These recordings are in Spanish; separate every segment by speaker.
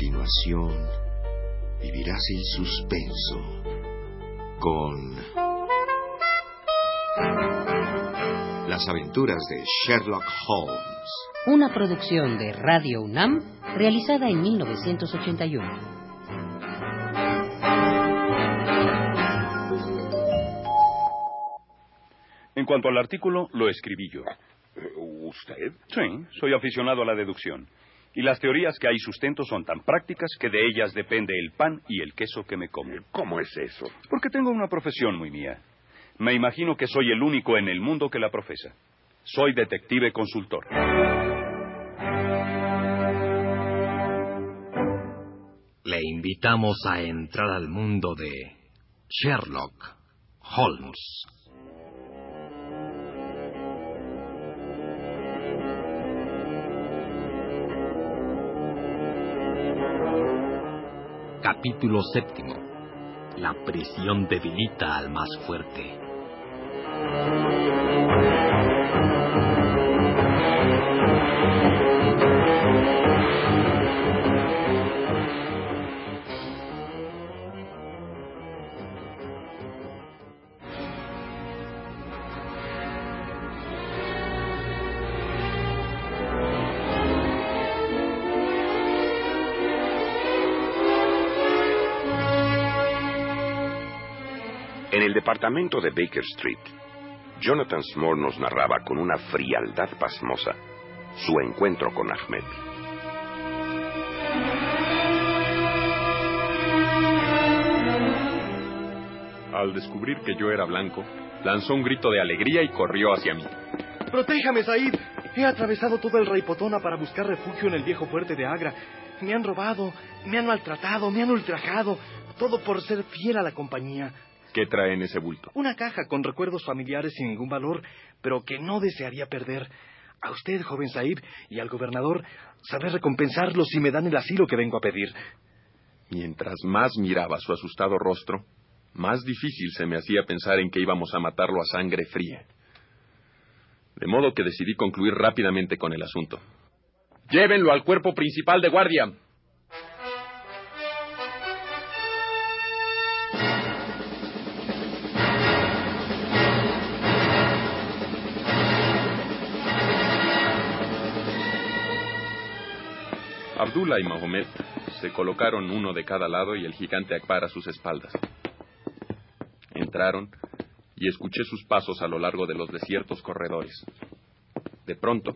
Speaker 1: continuación vivirás el suspenso con las aventuras de Sherlock Holmes.
Speaker 2: Una producción de Radio UNAM realizada en 1981.
Speaker 3: En cuanto al artículo, lo escribí yo.
Speaker 4: ¿Usted?
Speaker 3: Sí, soy aficionado a la deducción. Y las teorías que hay sustento son tan prácticas que de ellas depende el pan y el queso que me como.
Speaker 4: ¿Cómo es eso?
Speaker 3: Porque tengo una profesión muy mía. Me imagino que soy el único en el mundo que la profesa. Soy detective consultor.
Speaker 5: Le invitamos a entrar al mundo de Sherlock Holmes. Capítulo séptimo. La prisión debilita al más fuerte.
Speaker 4: En el departamento de Baker Street, Jonathan Small nos narraba con una frialdad pasmosa su encuentro con Ahmed.
Speaker 6: Al descubrir que yo era blanco, lanzó un grito de alegría y corrió hacia mí.
Speaker 7: ¡Protéjame, Said! He atravesado todo el Raipotona para buscar refugio en el viejo fuerte de Agra. Me han robado, me han maltratado, me han ultrajado. Todo por ser fiel a la compañía.
Speaker 6: ¿Qué trae en ese bulto?
Speaker 7: Una caja con recuerdos familiares sin ningún valor, pero que no desearía perder. A usted, joven Said, y al gobernador, saber recompensarlos si me dan el asilo que vengo a pedir.
Speaker 6: Mientras más miraba su asustado rostro, más difícil se me hacía pensar en que íbamos a matarlo a sangre fría. De modo que decidí concluir rápidamente con el asunto. Llévenlo al cuerpo principal de guardia. Abdullah y Mahomet se colocaron uno de cada lado y el gigante Akbar a sus espaldas. Entraron y escuché sus pasos a lo largo de los desiertos corredores. De pronto,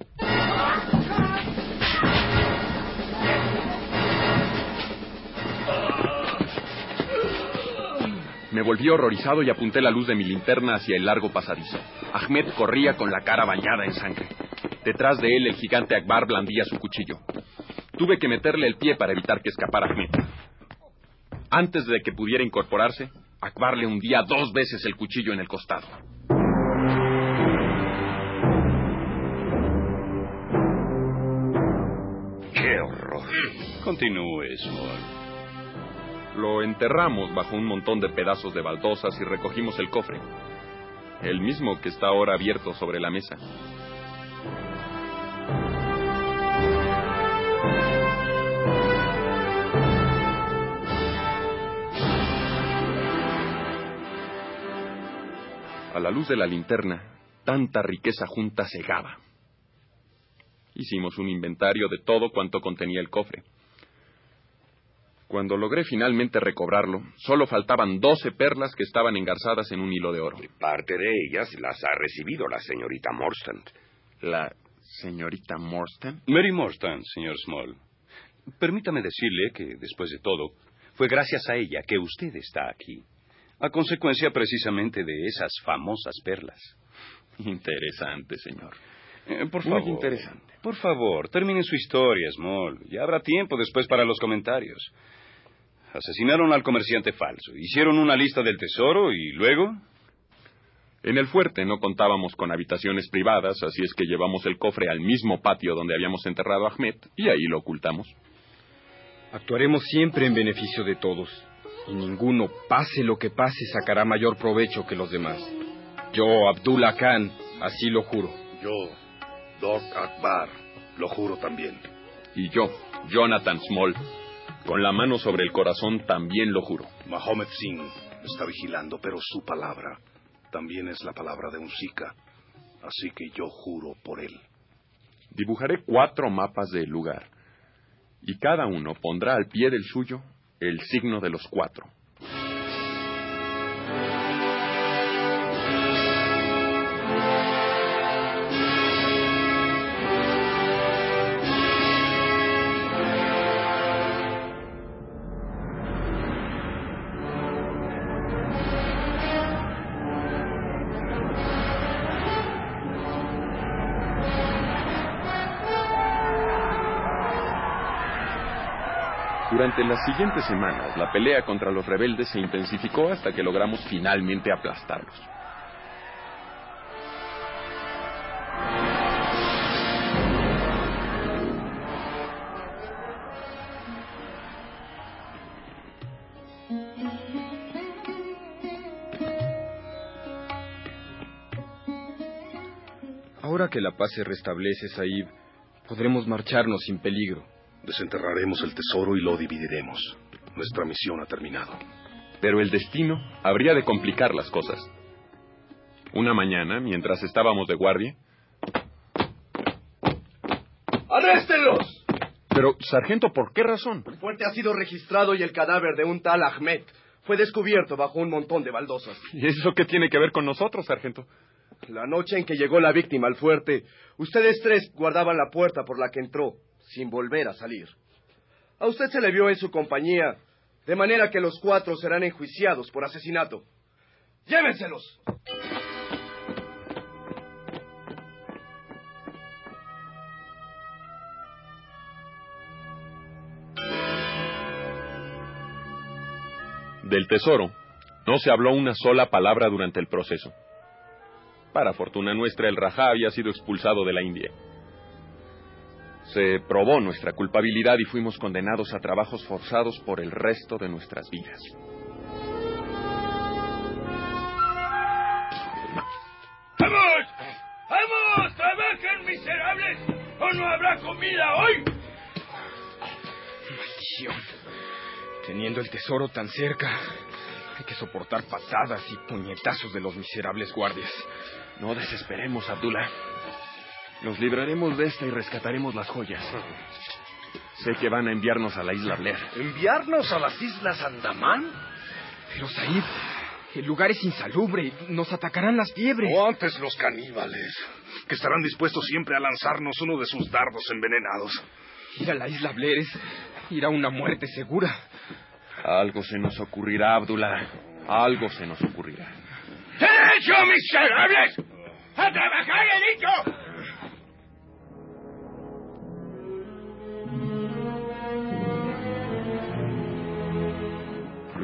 Speaker 6: me volví horrorizado y apunté la luz de mi linterna hacia el largo pasadizo. Ahmed corría con la cara bañada en sangre. Detrás de él el gigante Akbar blandía su cuchillo. Tuve que meterle el pie para evitar que escapara Ahmed. Antes de que pudiera incorporarse, Akbar le hundía dos veces el cuchillo en el costado.
Speaker 4: ¡Qué horror!
Speaker 3: Continúe, Small.
Speaker 6: Lo enterramos bajo un montón de pedazos de baldosas y recogimos el cofre. El mismo que está ahora abierto sobre la mesa. A la luz de la linterna, tanta riqueza junta cegaba. Hicimos un inventario de todo cuanto contenía el cofre. Cuando logré finalmente recobrarlo, solo faltaban doce perlas que estaban engarzadas en un hilo de oro.
Speaker 4: Parte de ellas las ha recibido la señorita Morstant.
Speaker 6: La señorita Morstan.
Speaker 3: Mary Morstan, señor Small. Permítame decirle que, después de todo, fue gracias a ella que usted está aquí. A consecuencia precisamente de esas famosas perlas.
Speaker 6: Interesante, señor.
Speaker 3: Eh, por
Speaker 6: Muy
Speaker 3: favor.
Speaker 6: interesante.
Speaker 3: Por favor, termine su historia, Small. Ya habrá tiempo después para los comentarios. Asesinaron al comerciante falso, hicieron una lista del tesoro y luego...
Speaker 6: En el fuerte no contábamos con habitaciones privadas, así es que llevamos el cofre al mismo patio donde habíamos enterrado a Ahmed y ahí lo ocultamos.
Speaker 8: Actuaremos siempre en beneficio de todos, y ninguno, pase lo que pase, sacará mayor provecho que los demás. Yo, Abdullah Khan, así lo juro.
Speaker 9: Yo, Doc Akbar, lo juro también.
Speaker 6: Y yo, Jonathan Small, Con la mano sobre el corazón también lo juro.
Speaker 9: Mahomet Singh está vigilando, pero su palabra también es la palabra de un Sika. Así que yo juro por él.
Speaker 6: Dibujaré cuatro mapas del lugar y cada uno pondrá al pie del suyo el signo de los cuatro. Durante las siguientes semanas, la pelea contra los rebeldes se intensificó hasta que logramos finalmente aplastarlos.
Speaker 8: Ahora que la paz se restablece, Saib, podremos marcharnos sin peligro.
Speaker 9: Desenterraremos el tesoro y lo dividiremos. Nuestra misión ha terminado.
Speaker 6: Pero el destino habría de complicar las cosas. Una mañana, mientras estábamos de guardia.
Speaker 7: ¡Arréstenlos!
Speaker 6: Pero, sargento, ¿por qué razón?
Speaker 7: El fuerte ha sido registrado y el cadáver de un tal Ahmed fue descubierto bajo un montón de baldosas.
Speaker 6: ¿Y eso qué tiene que ver con nosotros, sargento?
Speaker 7: La noche en que llegó la víctima al fuerte, ustedes tres guardaban la puerta por la que entró, sin volver a salir. A usted se le vio en su compañía, de manera que los cuatro serán enjuiciados por asesinato. ¡Llévenselos!
Speaker 6: Del tesoro, no se habló una sola palabra durante el proceso. Para fortuna nuestra, el Rajá había sido expulsado de la India. Se probó nuestra culpabilidad y fuimos condenados a trabajos forzados por el resto de nuestras vidas.
Speaker 10: ¡Vamos! ¡Vamos! ¡Trabajen, miserables! ¡O no habrá comida hoy!
Speaker 8: Maldición. Teniendo el tesoro tan cerca, hay que soportar patadas y puñetazos de los miserables guardias.
Speaker 6: No desesperemos, Abdullah. Nos libraremos de esta y rescataremos las joyas. Sé que van a enviarnos a la isla Blair.
Speaker 9: ¿Enviarnos a las islas Andamán?
Speaker 8: Pero, Said, el lugar es insalubre. Nos atacarán las fiebres.
Speaker 9: O antes los caníbales, que estarán dispuestos siempre a lanzarnos uno de sus dardos envenenados.
Speaker 8: Ir a la isla Blair es ir a una muerte segura.
Speaker 6: Algo se nos ocurrirá, Abdullah. Algo se nos ocurrirá.
Speaker 10: ¡He hecho, miserables! ¡A trabajar, he dicho!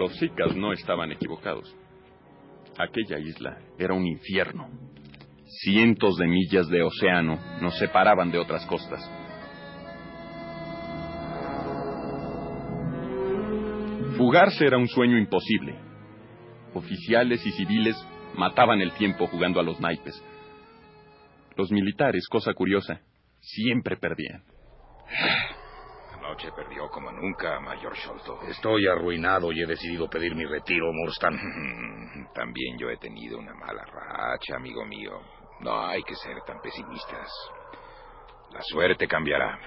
Speaker 6: Los Sikas no estaban equivocados. Aquella isla era un infierno. Cientos de millas de océano nos separaban de otras costas. Fugarse era un sueño imposible. Oficiales y civiles mataban el tiempo jugando a los naipes. Los militares, cosa curiosa, siempre perdían.
Speaker 11: Anoche perdió como nunca, Mayor Sholto. Estoy arruinado y he decidido pedir mi retiro, Murstan. También yo he tenido una mala racha, amigo mío. No hay que ser tan pesimistas. La suerte cambiará.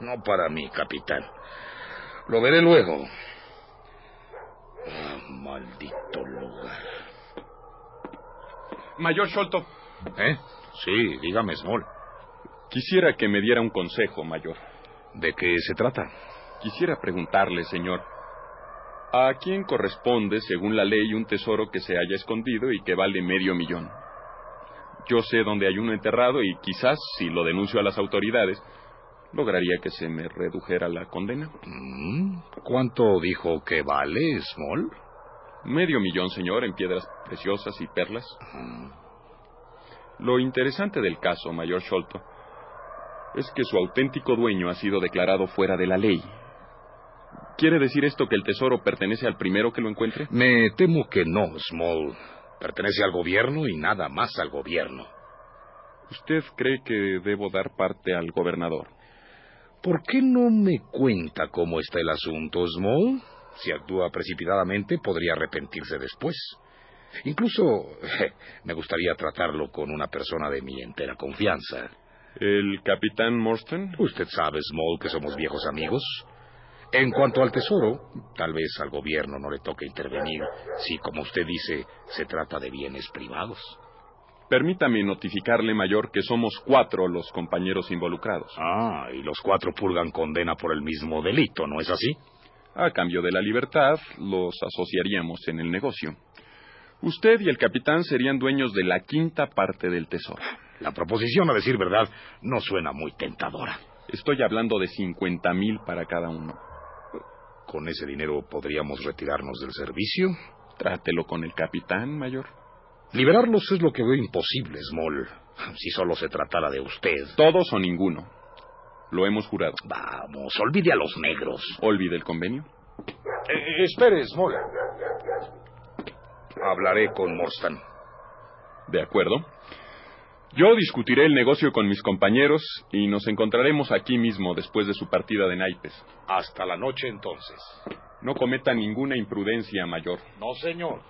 Speaker 11: No para mí, capitán. Lo veré luego. Ah, maldito lugar.
Speaker 6: Mayor Sholto.
Speaker 11: ¿Eh? Sí, dígame, Small.
Speaker 6: Quisiera que me diera un consejo, Mayor.
Speaker 11: ¿De qué se trata?
Speaker 6: Quisiera preguntarle, señor, ¿a quién corresponde, según la ley, un tesoro que se haya escondido y que vale medio millón? Yo sé dónde hay uno enterrado y quizás, si lo denuncio a las autoridades, lograría que se me redujera la condena.
Speaker 11: Mm, ¿Cuánto dijo que vale, Small?
Speaker 6: Medio millón, señor, en piedras preciosas y perlas. Lo interesante del caso, mayor Sholto, es que su auténtico dueño ha sido declarado fuera de la ley. ¿Quiere decir esto que el tesoro pertenece al primero que lo encuentre?
Speaker 11: Me temo que no, Small. Pertenece al gobierno y nada más al gobierno.
Speaker 6: ¿Usted cree que debo dar parte al gobernador?
Speaker 11: ¿Por qué no me cuenta cómo está el asunto, Small? Si actúa precipitadamente, podría arrepentirse después. Incluso me gustaría tratarlo con una persona de mi entera confianza.
Speaker 6: ¿El capitán Morstan?
Speaker 11: Usted sabe, Small, que somos viejos amigos. En cuanto al tesoro, tal vez al gobierno no le toque intervenir si, como usted dice, se trata de bienes privados.
Speaker 6: Permítame notificarle, mayor, que somos cuatro los compañeros involucrados.
Speaker 11: Ah, y los cuatro purgan condena por el mismo delito, ¿no es así?
Speaker 6: A cambio de la libertad, los asociaríamos en el negocio. Usted y el capitán serían dueños de la quinta parte del tesoro.
Speaker 11: La proposición, a decir verdad, no suena muy tentadora.
Speaker 6: Estoy hablando de cincuenta mil para cada uno.
Speaker 11: ¿Con ese dinero podríamos retirarnos del servicio?
Speaker 6: Trátelo con el capitán, mayor.
Speaker 11: Liberarlos es lo que veo imposible, Small. Si solo se tratara de usted.
Speaker 6: Todos o ninguno. Lo hemos jurado.
Speaker 11: Vamos, olvide a los negros.
Speaker 6: ¿Olvide el convenio?
Speaker 11: Eh, espere, Small. Hablaré con Morstan.
Speaker 6: De acuerdo. Yo discutiré el negocio con mis compañeros y nos encontraremos aquí mismo después de su partida de naipes.
Speaker 11: Hasta la noche entonces.
Speaker 6: No cometa ninguna imprudencia, mayor.
Speaker 11: No, señor.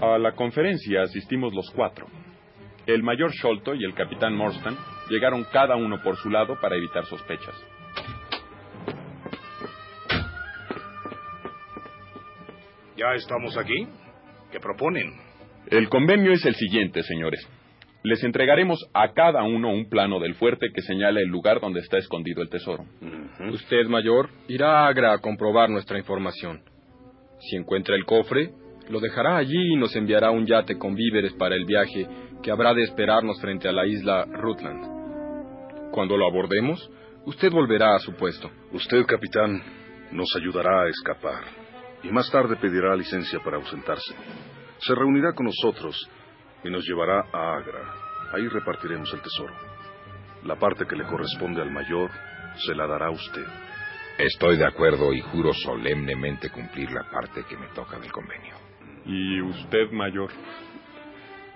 Speaker 6: A la conferencia asistimos los cuatro. El mayor Sholto y el capitán Morstan llegaron cada uno por su lado para evitar sospechas.
Speaker 11: ¿Ya estamos aquí? ¿Qué proponen?
Speaker 6: El convenio es el siguiente, señores. Les entregaremos a cada uno un plano del fuerte que señala el lugar donde está escondido el tesoro.
Speaker 8: Usted, mayor, irá a Agra a comprobar nuestra información. Si encuentra el cofre, lo dejará allí y nos enviará un yate con víveres para el viaje que habrá de esperarnos frente a la isla Rutland. Cuando lo abordemos, usted volverá a su puesto.
Speaker 9: Usted, capitán, nos ayudará a escapar y más tarde pedirá licencia para ausentarse. Se reunirá con nosotros y nos llevará a Agra. Ahí repartiremos el tesoro. La parte que le corresponde al mayor se la dará a usted.
Speaker 11: Estoy de acuerdo y juro solemnemente cumplir la parte que me toca del convenio.
Speaker 6: ¿Y usted, mayor?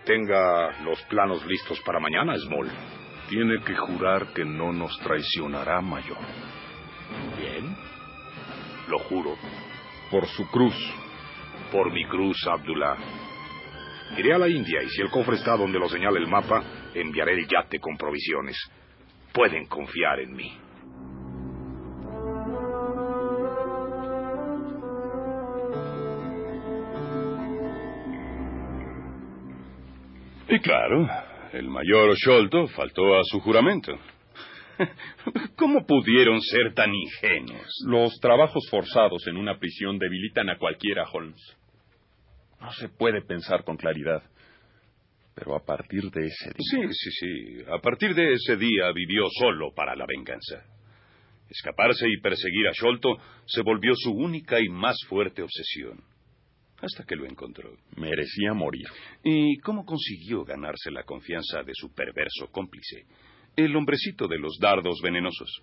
Speaker 11: Tenga los planos listos para mañana, Small.
Speaker 9: Tiene que jurar que no nos traicionará, mayor.
Speaker 11: Bien. Lo juro.
Speaker 6: Por su cruz.
Speaker 11: Por mi cruz, Abdullah. Iré a la India y si el cofre está donde lo señala el mapa, enviaré el yate con provisiones. Pueden confiar en mí.
Speaker 3: Y claro, el mayor Sholto faltó a su juramento. ¿Cómo pudieron ser tan ingenuos?
Speaker 6: Los trabajos forzados en una prisión debilitan a cualquiera, Holmes. No se puede pensar con claridad. Pero a partir de ese día.
Speaker 3: Sí, sí, sí. A partir de ese día vivió solo para la venganza. Escaparse y perseguir a Sholto se volvió su única y más fuerte obsesión. Hasta que lo encontró.
Speaker 6: Merecía morir.
Speaker 3: ¿Y cómo consiguió ganarse la confianza de su perverso cómplice? El hombrecito de los dardos venenosos.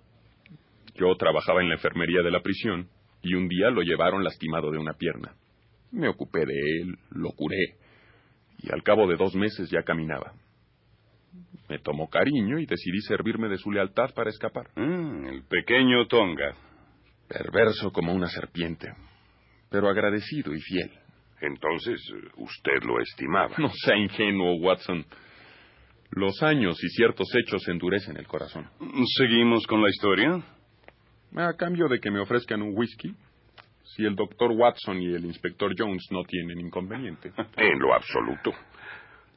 Speaker 6: Yo trabajaba en la enfermería de la prisión y un día lo llevaron lastimado de una pierna. Me ocupé de él, lo curé y al cabo de dos meses ya caminaba. Me tomó cariño y decidí servirme de su lealtad para escapar.
Speaker 3: Mm, el pequeño Tonga.
Speaker 6: Perverso como una serpiente, pero agradecido y fiel.
Speaker 4: Entonces, usted lo estimaba.
Speaker 6: No sea ingenuo, Watson. Los años y ciertos hechos endurecen el corazón.
Speaker 3: ¿Seguimos con la historia?
Speaker 6: A cambio de que me ofrezcan un whisky, si el doctor Watson y el inspector Jones no tienen inconveniente.
Speaker 4: En lo absoluto.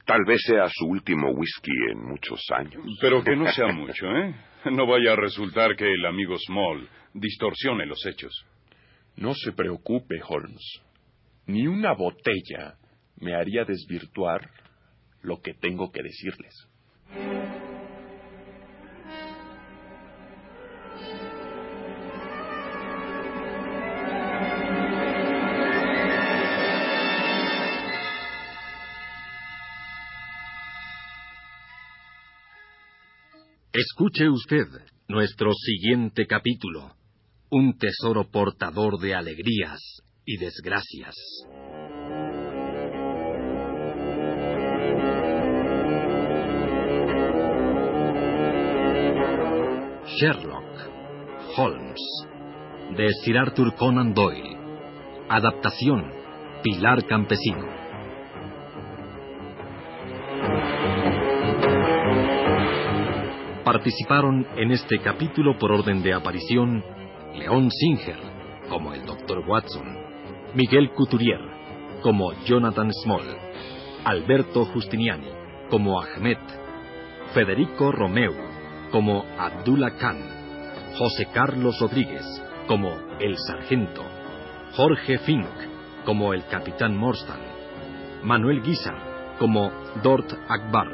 Speaker 4: Tal vez sea su último whisky en muchos años.
Speaker 3: Pero que no sea mucho, ¿eh? No vaya a resultar que el amigo Small distorsione los hechos.
Speaker 6: No se preocupe, Holmes. Ni una botella me haría desvirtuar lo que tengo que decirles.
Speaker 5: Escuche usted nuestro siguiente capítulo. un tesoro portador de alegrías y desgracias. Sherlock Holmes de Sir Arthur Conan Doyle. Adaptación Pilar Campesino. Participaron en este capítulo por orden de aparición León Singer como el Dr. Watson, Miguel Couturier como Jonathan Small, Alberto Justiniani como Ahmed, Federico Romeu como Abdullah Khan, José Carlos Rodríguez como el Sargento, Jorge Fink como el Capitán Morstan, Manuel Guizar como Dort Akbar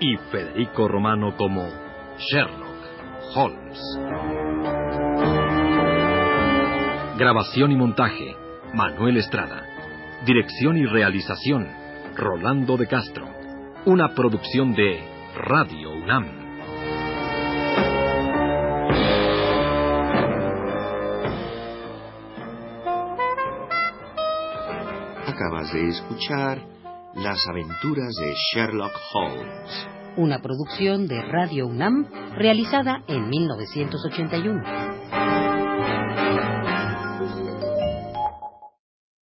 Speaker 5: y Federico Romano como Sherlock Holmes. Grabación y montaje, Manuel Estrada. Dirección y realización, Rolando de Castro. Una producción de Radio UNAM.
Speaker 1: Acabas de escuchar Las aventuras de Sherlock Holmes.
Speaker 2: Una producción de Radio UNAM realizada en 1981.